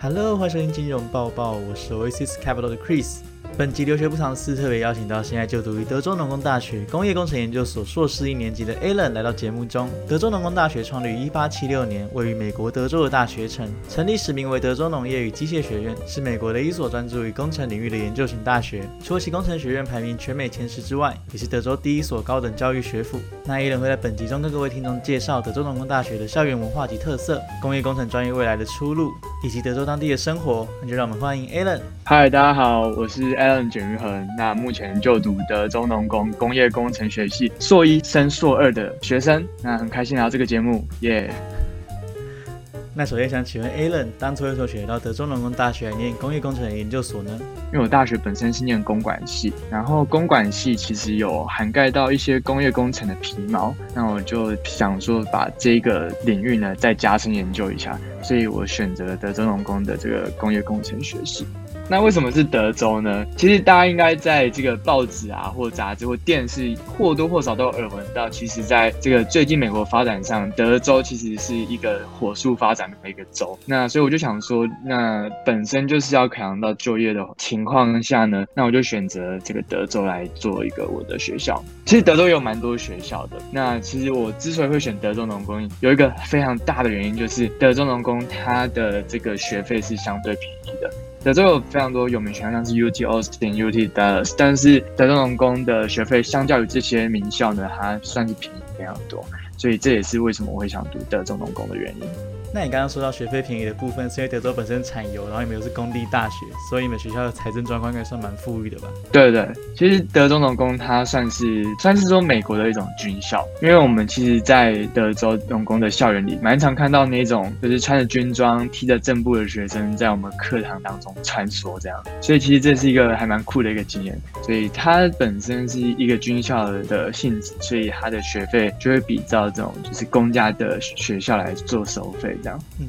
Hello，欢迎收听金融报报，我是 Oasis Capital 的 Chris。本集留学不尝试特别邀请到现在就读于德州农工大学工业工程研究所硕士一年级的 Alan 来到节目中。德州农工大学创立于1876年，位于美国德州的大学城，成立时名为德州农业与机械学院，是美国的一所专注于工程领域的研究型大学。除了其工程学院排名全美前十之外，也是德州第一所高等教育学府。那 Alan 会在本集中跟各位听众介绍德州农工大学的校园文化及特色、工业工程专业未来的出路，以及德州当地的生活。那就让我们欢迎 Alan。嗨，大家好，我是 Alan 简于恒。那目前就读德州农工工业工程学系硕一升硕二的学生。那很开心来到这个节目，耶、那首先想请问 Alan，当初为什么选到德州农工大学念工业工程研究所呢？因为我大学本身是念公管系，然后公管系其实有涵盖到一些工业工程的皮毛，那我就想说把这个领域呢再加深研究一下，所以我选择了德州农工的这个工业工程学系。那为什么是德州呢？其实大家应该在这个报纸啊，或杂志或电视或多或少都有耳闻到。其实，在这个最近美国发展上，德州其实是一个火速发展的一个州。那所以我就想说，那本身就是要考量到就业的情况下呢，那我就选择这个德州来做一个我的学校。其实德州有蛮多学校的。那其实我之所以会选德州农工，有一个非常大的原因，就是德州农工它的这个学费是相对便宜的。德州有非常多有名学校，像是 UT Austin、UT Dallas，但是德州农工的学费相较于这些名校呢，它算是便宜非常多，所以这也是为什么我会想读德州农工的原因。那你刚刚说到学费便宜的部分，是因为德州本身产油，然后你们又是公立大学，所以你们学校的财政状况应该算蛮富裕的吧？对对，其实德州农工它算是算是说美国的一种军校，因为我们其实，在德州农工的校园里，蛮常看到那种就是穿着军装、踢着正步的学生在我们课堂当中穿梭这样，所以其实这是一个还蛮酷的一个经验。所以它本身是一个军校的性质，所以它的学费就会比照这种就是公家的学校来做收费这样。嗯，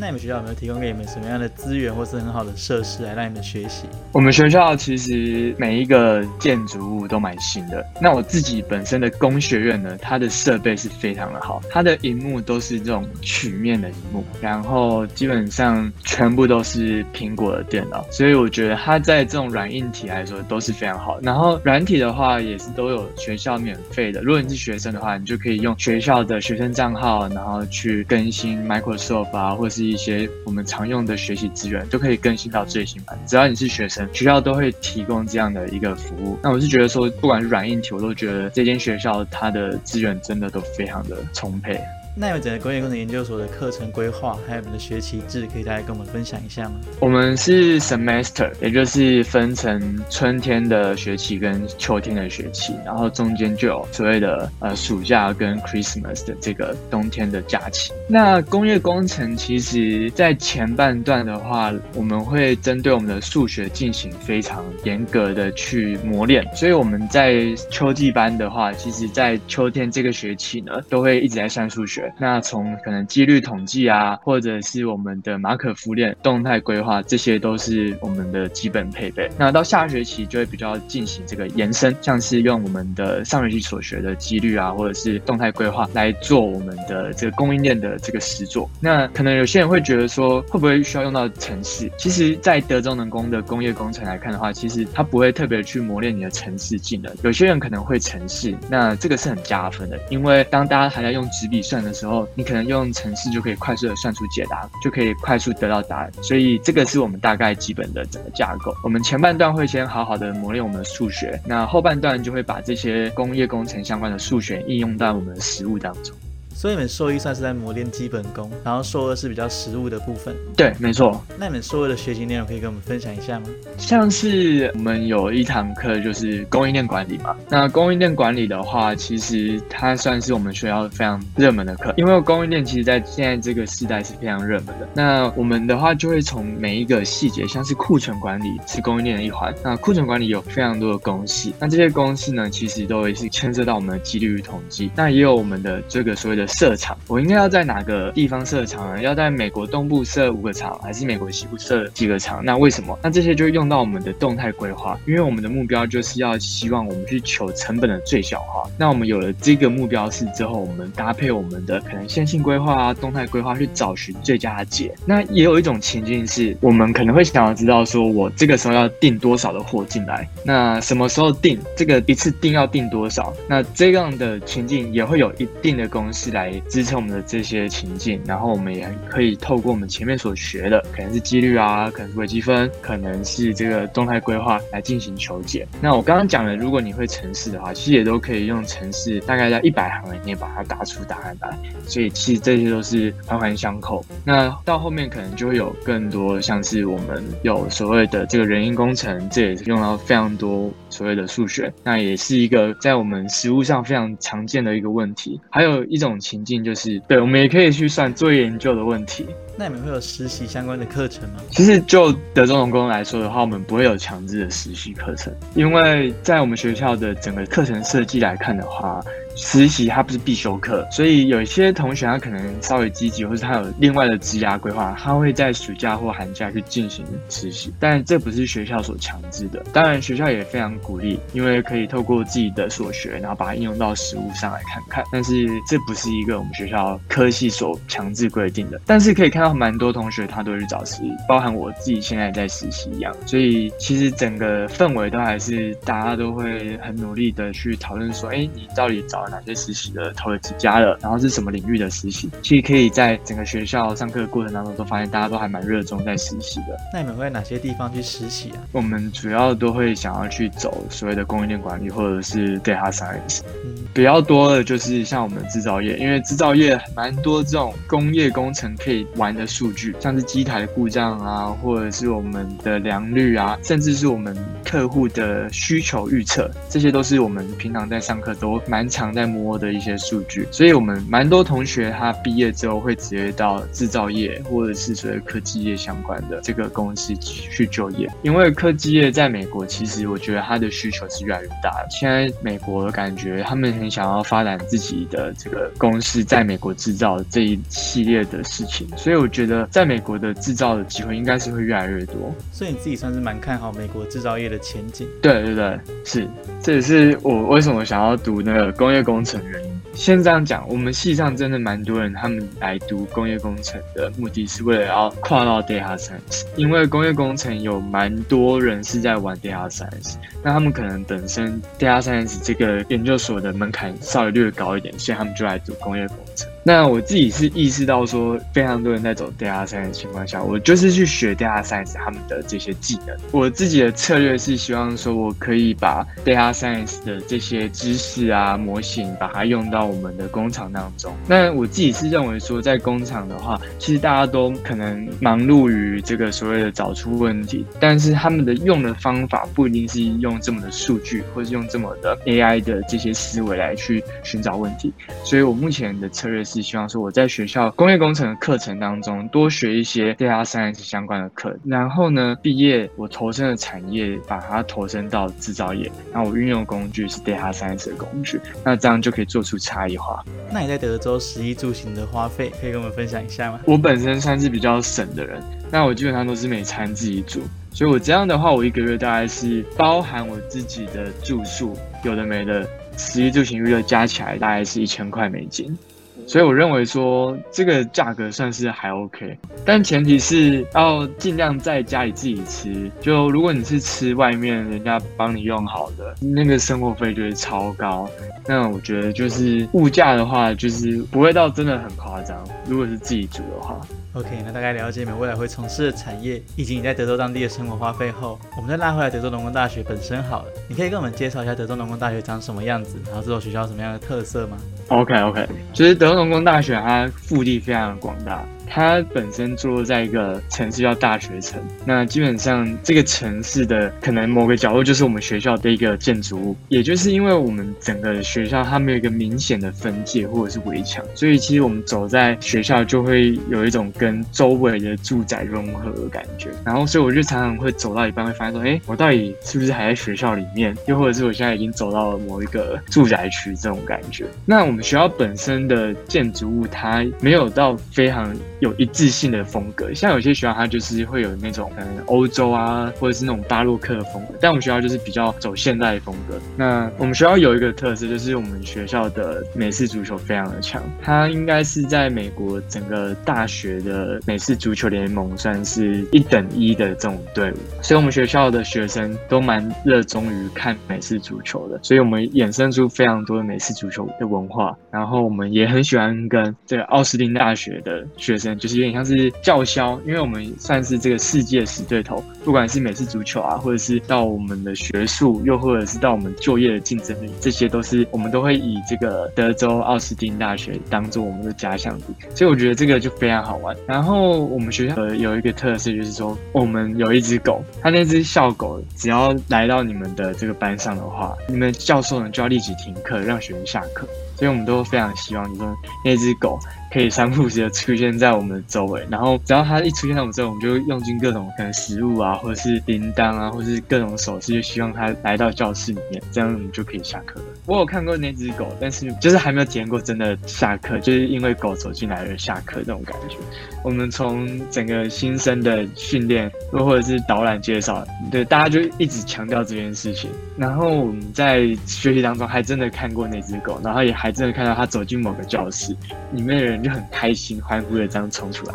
那你们学校有没有提供给你们什么样的资源或是很好的设施来让你们学习？我们学校其实每一个建筑物都蛮新的。那我自己本身的工学院呢，它的设备是非常的好，它的荧幕都是这种曲面的荧幕，然后基本上全部都是苹果的电脑，所以我觉得它在这种软硬体来说都是非常好。然后软体的话也是都有学校免费的，如果你是学生的话，你就可以用学校的学生账号，然后去更新 Microsoft 啊，或是一些我们常用的学习资源，就可以更新到最新版。只要你是学生，学校都会提供这样的一个服务。那我是觉得说，不管是软硬体，我都觉得这间学校它的资源真的都非常的充沛。那你们整个工业工程研究所的课程规划，还有你们的学期制，可以大家跟我们分享一下吗？我们是 semester，也就是分成春天的学期跟秋天的学期，然后中间就有所谓的呃暑假跟 Christmas 的这个冬天的假期。那工业工程其实在前半段的话，我们会针对我们的数学进行非常严格的去磨练，所以我们在秋季班的话，其实在秋天这个学期呢，都会一直在上数学。那从可能几率统计啊，或者是我们的马可夫链、动态规划，这些都是我们的基本配备。那到下学期就会比较进行这个延伸，像是用我们的上学期所学的几率啊，或者是动态规划来做我们的这个供应链的这个实作。那可能有些人会觉得说，会不会需要用到程式？其实，在德州能工的工业工程来看的话，其实它不会特别去磨练你的程式技能。有些人可能会程式，那这个是很加分的，因为当大家还在用纸笔算的时候，你可能用程式就可以快速的算出解答，就可以快速得到答案。所以这个是我们大概基本的整个架构。我们前半段会先好好的磨练我们的数学，那后半段就会把这些工业工程相关的数学应用到我们的实物当中。所以你们硕一算是在磨练基本功，然后兽二是比较实务的部分。对，没错。那你们兽二的学习内容可以跟我们分享一下吗？像是我们有一堂课就是供应链管理嘛。那供应链管理的话，其实它算是我们学校非常热门的课，因为供应链其实在现在这个时代是非常热门的。那我们的话就会从每一个细节，像是库存管理是供应链的一环。那库存管理有非常多的公式，那这些公式呢，其实都会是牵涉到我们的几率与统计。那也有我们的这个所谓的设厂，我应该要在哪个地方设厂呢？要在美国东部设五个厂，还是美国西部设几个厂？那为什么？那这些就用到我们的动态规划，因为我们的目标就是要希望我们去求成本的最小化。那我们有了这个目标式之后，我们搭配我们的可能线性规划啊、动态规划去找寻最佳的解。那也有一种情境是，我们可能会想要知道说，我这个时候要订多少的货进来？那什么时候订？这个一次订要订多少？那这样的情境也会有一定的公式来来支撑我们的这些情境，然后我们也可以透过我们前面所学的，可能是几率啊，可能是微积分，可能是这个动态规划来进行求解。那我刚刚讲的，如果你会程式的话，其实也都可以用程式，大概在一百行以内把它打出答案来。所以其实这些都是环环相扣。那到后面可能就会有更多，像是我们有所谓的这个人因工程，这也是用到非常多所谓的数学。那也是一个在我们实务上非常常见的一个问题。还有一种情境就是，对我们也可以去算作业研究的问题。那你们会有实习相关的课程吗？其实就德州农工来说的话，我们不会有强制的实习课程，因为在我们学校的整个课程设计来看的话。实习它不是必修课，所以有一些同学他可能稍微积极，或者他有另外的职涯规划，他会在暑假或寒假去进行实习。但这不是学校所强制的。当然，学校也非常鼓励，因为可以透过自己的所学，然后把它应用到实务上来看看。但是这不是一个我们学校科系所强制规定的。但是可以看到蛮多同学他都去找实习，包含我自己现在在实习一样。所以其实整个氛围都还是大家都会很努力的去讨论说，哎，你到底找了？哪些实习的投了几家了？然后是什么领域的实习？其实可以在整个学校上课的过程当中，都发现大家都还蛮热衷在实习的。那你们会哪些地方去实习啊？我们主要都会想要去走所谓的供应链管理，或者是 data science。嗯，比较多的就是像我们制造业，因为制造业蛮多这种工业工程可以玩的数据，像是机台的故障啊，或者是我们的良率啊，甚至是我们客户的需求预测，这些都是我们平常在上课都蛮常。在摸的一些数据，所以我们蛮多同学他毕业之后会直接到制造业或者是所谓科技业相关的这个公司去就业，因为科技业在美国其实我觉得它的需求是越来越大的。现在美国感觉他们很想要发展自己的这个公司在美国制造这一系列的事情，所以我觉得在美国的制造的机会应该是会越来越多。所以你自己算是蛮看好美国制造业的前景。对对对，是，这也是我为什么想要读那个工业。工程原因，先这样讲，我们系上真的蛮多人，他们来读工业工程的目的是为了要跨到 data science，因为工业工程有蛮多人是在玩 data science，那他们可能本身 data science 这个研究所的门槛稍微略高一点，所以他们就来读工业工程。那我自己是意识到说，非常多人在走 data science 的情况下，我就是去学 data science 他们的这些技能。我自己的策略是希望说，我可以把 data science 的这些知识啊、模型，把它用到我们的工厂当中。那我自己是认为说，在工厂的话，其实大家都可能忙碌于这个所谓的找出问题，但是他们的用的方法不一定是用这么的数据，或是用这么的 AI 的这些思维来去寻找问题。所以我目前的策略。是希望说我在学校工业工程的课程当中多学一些 data science 相关的课，然后呢，毕业我投身的产业把它投身到制造业，然后我运用工具是 data science 的工具，那这样就可以做出差异化。那你在德州食衣住行的花费可以跟我们分享一下吗？我本身算是比较省的人，那我基本上都是每餐自己煮，所以我这样的话，我一个月大概是包含我自己的住宿，有的没的，食衣住行娱乐加起来大概是一千块美金。所以我认为说这个价格算是还 OK，但前提是要尽量在家里自己吃。就如果你是吃外面人家帮你用好的，那个生活费就会超高。那我觉得就是物价的话，就是不会到真的很夸张。如果是自己煮的话。OK，那大概了解你们未来会从事的产业，以及你在德州当地的生活花费后，我们再拉回来德州农工大学本身好了。你可以跟我们介绍一下德州农工大学长什么样子，然后这所学校什么样的特色吗？OK OK，其实德州农工大学它腹地非常广大。它本身坐落在一个城市叫大学城，那基本上这个城市的可能某个角落就是我们学校的一个建筑物，也就是因为我们整个学校它没有一个明显的分界或者是围墙，所以其实我们走在学校就会有一种跟周围的住宅融合的感觉。然后，所以我就常常会走到一半会发现说，哎，我到底是不是还在学校里面？又或者是我现在已经走到了某一个住宅区这种感觉？那我们学校本身的建筑物它没有到非常有一致性的风格，像有些学校它就是会有那种嗯欧洲啊，或者是那种巴洛克的风格，但我们学校就是比较走现代风格。那我们学校有一个特色，就是我们学校的美式足球非常的强，它应该是在美国整个大学的美式足球联盟算是一等一的这种队伍，所以我们学校的学生都蛮热衷于看美式足球的，所以我们衍生出非常多的美式足球的文化，然后我们也很喜欢跟这个奥斯汀大学的学生，就是有点像是叫嚣，因为我们算是这个世界死对头，不管是美式足球啊，或者是到我们的学术，又或者是到我们就业的竞争力，这些都是我们都会以这个德州奥斯汀大学当做我们的家乡地，所以我觉得这个就非常好玩。然后我们学校有一个特色，就是说我们有一只狗，它那只校狗只要来到你们的这个班上的话，你们教授呢就要立即停课，让学生下课。所以我们都非常希望，你说那只狗可以三不时的出现在我们的周围，然后只要它一出现在我们周围，我们就用尽各种可能食物啊，或者是铃铛啊，或者是各种手势，就希望它来到教室里面，这样我们就可以下课了。我有看过那只狗，但是就是还没有体验过真的下课，就是因为狗走进来而下课这种感觉。我们从整个新生的训练，又或者是导览介绍，对大家就一直强调这件事情。然后我们在学习当中还真的看过那只狗，然后也还真的看到他走进某个教室，里面的人就很开心、欢呼的这样冲出来。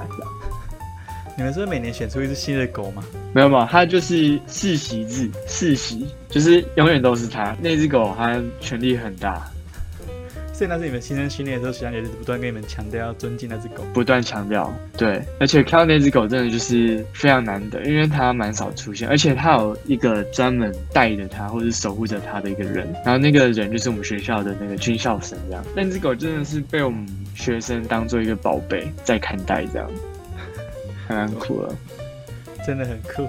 你们是是每年选出一只新的狗吗？没有嘛，它就是世袭制，世袭就是永远都是它。那只狗它权力很大。所以那是你们新生训练的时候，学长也是不断跟你们强调要尊敬那只狗，不断强调。对，而且看到那只狗真的就是非常难得，因为它蛮少出现，而且它有一个专门带着它或者守护着它的一个人，然后那个人就是我们学校的那个军校生这样。那只狗真的是被我们学生当做一个宝贝在看待，这样，还蛮酷了，真的很酷。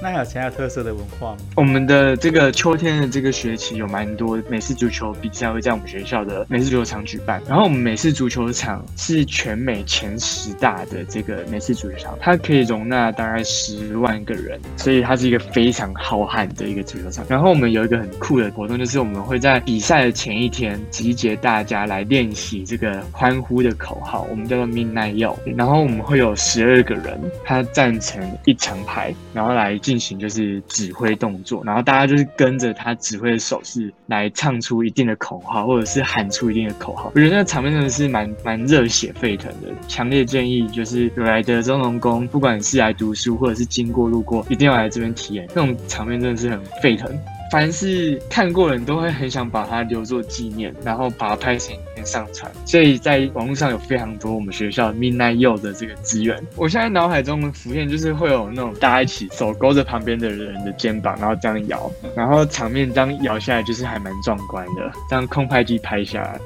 那还有其他特色的文化吗？我们的这个秋天的这个学期有蛮多美式足球比赛会在我们学校的美式足球场举办。然后我们美式足球场是全美前十大的这个美式足球场，它可以容纳大概十万个人，所以它是一个非常浩瀚的一个足球场。然后我们有一个很酷的活动，就是我们会在比赛的前一天集结大家来练习这个欢呼的口号，我们叫做 Midnight Yell。然后我们会有十二个人，他站成一长排，然后来。进行就是指挥动作，然后大家就是跟着他指挥的手势来唱出一定的口号，或者是喊出一定的口号。我觉得那个场面真的是蛮蛮热血沸腾的，强烈建议就是有来的中农工，不管是来读书或者是经过路过，一定要来这边体验。那种场面真的是很沸腾。凡是看过的人都会很想把它留作纪念，然后把它拍成影片上传。所以在网络上有非常多我们学校 miniyou 的这个资源。我现在脑海中浮现就是会有那种大家一起手勾着旁边的人的肩膀，然后这样摇，然后场面这样摇下来就是还蛮壮观的。这样空拍机拍下来。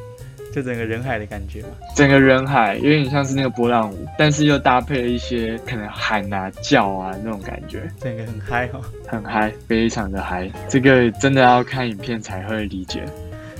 就整个人海的感觉嘛，整个人海有点像是那个波浪舞，但是又搭配了一些可能喊啊叫啊那种感觉，整个很嗨哦，很嗨，非常的嗨。这个真的要看影片才会理解。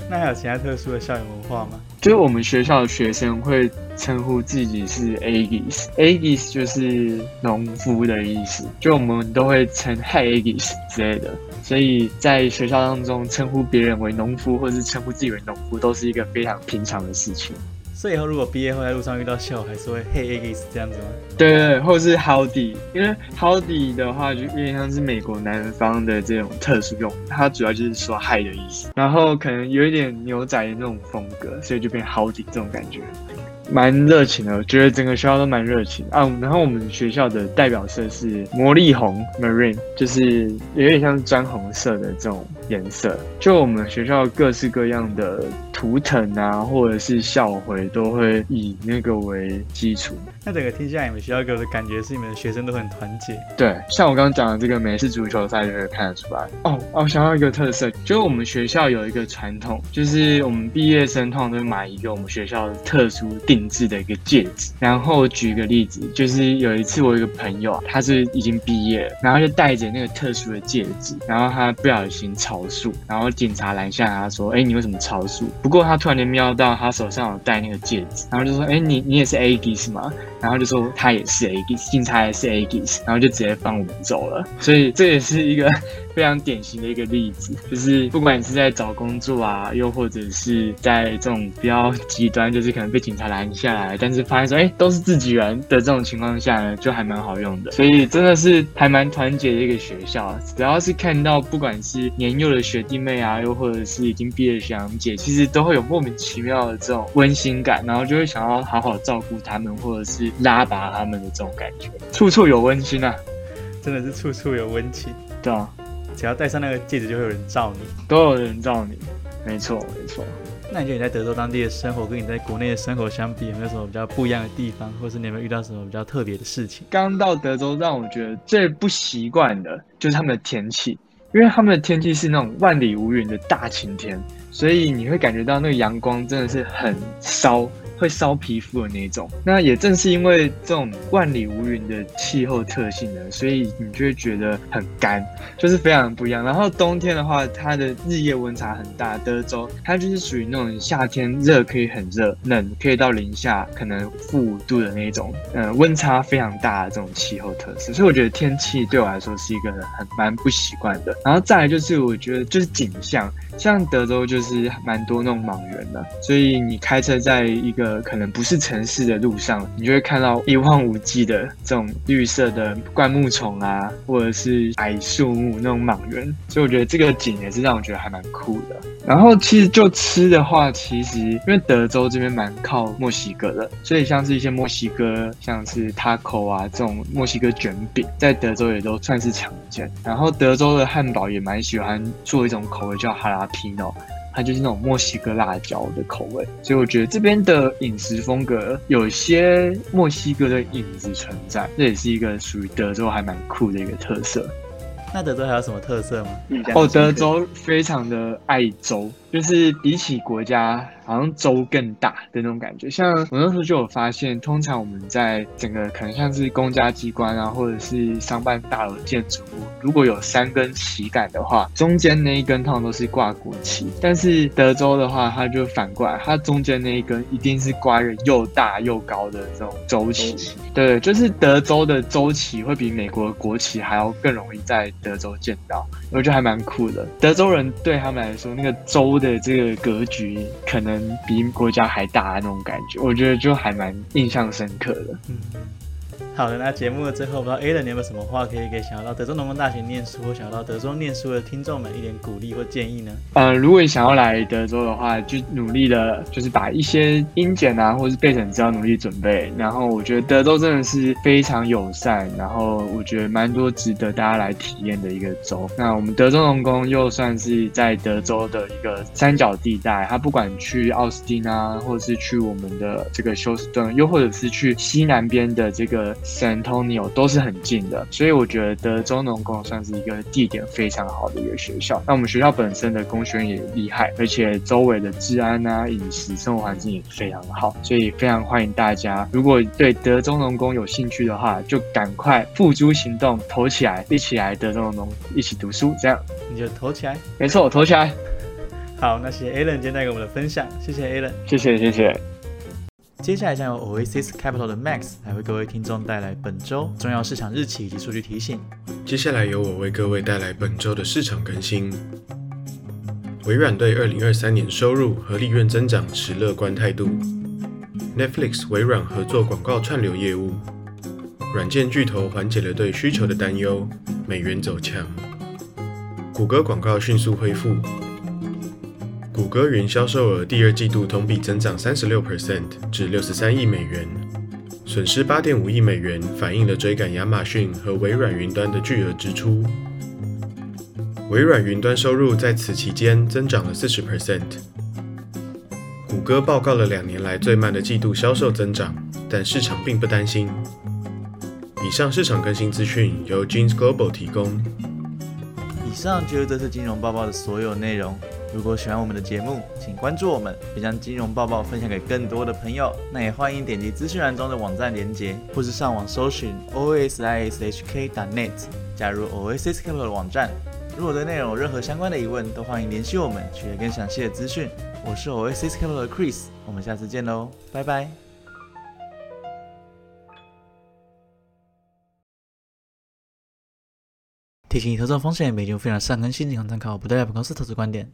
那还有其他特殊的校园文化吗？就是我们学校的学生会称呼自己是 Aggies，Aggies 就是农夫的意思，就我们都会称 Hey Aggies 之类的。所以在学校当中称呼别人为农夫，或者是称呼自己为农夫，都是一个非常平常的事情。所以以后如果毕业后在路上遇到校，还是会 Hey Aggies 这样子吗？对对对，或者是 Howdy，因为 Howdy 的话就有点像是美国南方的这种特殊用，它主要就是说嗨的意思，然后可能有一点牛仔的那种风格，所以就变 Howdy 这种感觉。蛮热情的，我觉得整个学校都蛮热情啊。然后我们学校的代表色是魔力红 （Marine），就是有点像砖红色的这种颜色。就我们学校各式各样的图腾啊，或者是校徽，都会以那个为基础。那整个听下来，你们学校给我的感觉是你们的学生都很团结。对，像我刚刚讲的这个美式足球赛，就可以看得出来。哦哦，想要一个特色，就是我们学校有一个传统，就是我们毕业生通常都会买一个我们学校的特殊。定制的一个戒指。然后举个例子，就是有一次我有一个朋友啊，他是已经毕业了，然后就戴着那个特殊的戒指，然后他不小心超速，然后警察拦下他说：“哎，你为什么超速？”不过他突然间瞄到他手上有戴那个戒指，然后就说：“哎，你你也是 A G 是吗？”然后就说他也是 A G，警察也是 A G，然后就直接放我们走了。所以这也是一个 非常典型的一个例子，就是不管你是在找工作啊，又或者是在这种比较极端，就是可能被警察拦下来，但是发现说，哎，都是自己人的这种情况下呢，就还蛮好用的。所以真的是还蛮团结的一个学校。只要是看到不管是年幼的学弟妹啊，又或者是已经毕业的学长姐，其实都会有莫名其妙的这种温馨感，然后就会想要好好照顾他们，或者是拉拔他们的这种感觉，处处有温馨啊。真的是处处有温情，对啊，只要戴上那个戒指，就会有人罩你，都有人罩你，没错没错。那你觉得你在德州当地的生活，跟你在国内的生活相比，有没有什么比较不一样的地方，或是你有没有遇到什么比较特别的事情？刚到德州，让我觉得最不习惯的就是他们的天气，因为他们的天气是那种万里无云的大晴天，所以你会感觉到那个阳光真的是很烧。会烧皮肤的那种，那也正是因为这种万里无云的气候特性呢，所以你就会觉得很干，就是非常不一样。然后冬天的话，它的日夜温差很大，德州它就是属于那种夏天热可以很热，冷可以到零下可能负五度的那种，嗯，温差非常大的这种气候特色。所以我觉得天气对我来说是一个很蛮不习惯的。然后再来就是我觉得就是景象，像德州就是蛮多那种莽原的，所以你开车在一个呃，可能不是城市的路上，你就会看到一望无际的这种绿色的灌木丛啊，或者是矮树木那种莽原，所以我觉得这个景也是让我觉得还蛮酷的。然后其实就吃的话，其实因为德州这边蛮靠墨西哥的，所以像是一些墨西哥，像是 taco 啊这种墨西哥卷饼，在德州也都算是常见。然后德州的汉堡也蛮喜欢做一种口味叫哈拉皮诺。它就是那种墨西哥辣椒的口味，所以我觉得这边的饮食风格有些墨西哥的影子存在，这也是一个属于德州还蛮酷的一个特色。那德州还有什么特色吗？哦，德州非常的爱州，就是比起国家。好像州更大的那种感觉，像我那时候就有发现，通常我们在整个可能像是公家机关啊，或者是商办大楼建筑物，如果有三根旗杆的话，中间那一根通常都是挂国旗。但是德州的话，它就反过来，它中间那一根一定是挂一个又大又高的这种州旗。对，就是德州的州旗会比美国国旗还要更容易在德州见到，我觉得还蛮酷的。德州人对他们来说，那个州的这个格局可能。比国家还大的那种感觉，我觉得就还蛮印象深刻的。好的，那节目的最后，不知道 A 的你有没有什么话可以给想要到德州农工大学念书或想要到德州念书的听众们一点鼓励或建议呢？呃，如果你想要来德州的话，就努力的，就是把一些英检啊，或是备审资料努力准备。然后我觉得德州真的是非常友善，然后我觉得蛮多值得大家来体验的一个州。那我们德州农工又算是在德州的一个三角地带，它不管去奥斯汀啊，或者是去我们的这个休斯顿，又或者是去西南边的这个。San Antonio 都是很近的，所以我觉得德州农工算是一个地点非常好的一个学校。那我们学校本身的工学院也厉害，而且周围的治安啊、饮食、生活环境也非常好，所以非常欢迎大家。如果对德州农工有兴趣的话，就赶快付诸行动，投起来，一起来德州农工一起读书，这样你就投起来。没错，投起来。好，那谢谢 Alan 今天带给我们的分享，谢谢 Alan，谢谢谢谢。接下来将由 Oasis Capital 的 Max 来为各位听众带来本周重要市场日期以及数据提醒。接下来由我为各位带来本周的市场更新。微软对二零二三年收入和利润增长持乐观态度。Netflix 微软合作广告串流业务。软件巨头缓解了对需求的担忧，美元走强。谷歌广告迅速恢复。谷歌云销售额第二季度同比增长三十六 percent 至六十三亿美元，损失八点五亿美元，反映了追赶亚马逊和微软云端的巨额支出。微软云端收入在此期间增长了四十 percent。谷歌报告了两年来最慢的季度销售增长，但市场并不担心。以上市场更新资讯由 Jeans Global 提供。以上就是这次金融报告的所有内容。如果喜欢我们的节目，请关注我们，并将金融报报分享给更多的朋友。那也欢迎点击资讯栏中的网站连接，或是上网搜寻 osishk.net，加入 Oasis Capital 的网站。如果对内容有任何相关的疑问，都欢迎联系我们，取得更详细的资讯。我是 Oasis Capital 的 Chris，我们下次见喽，拜拜。提醒：投资风险，每节非常善更新，仅供参考，不代表公司投资观点。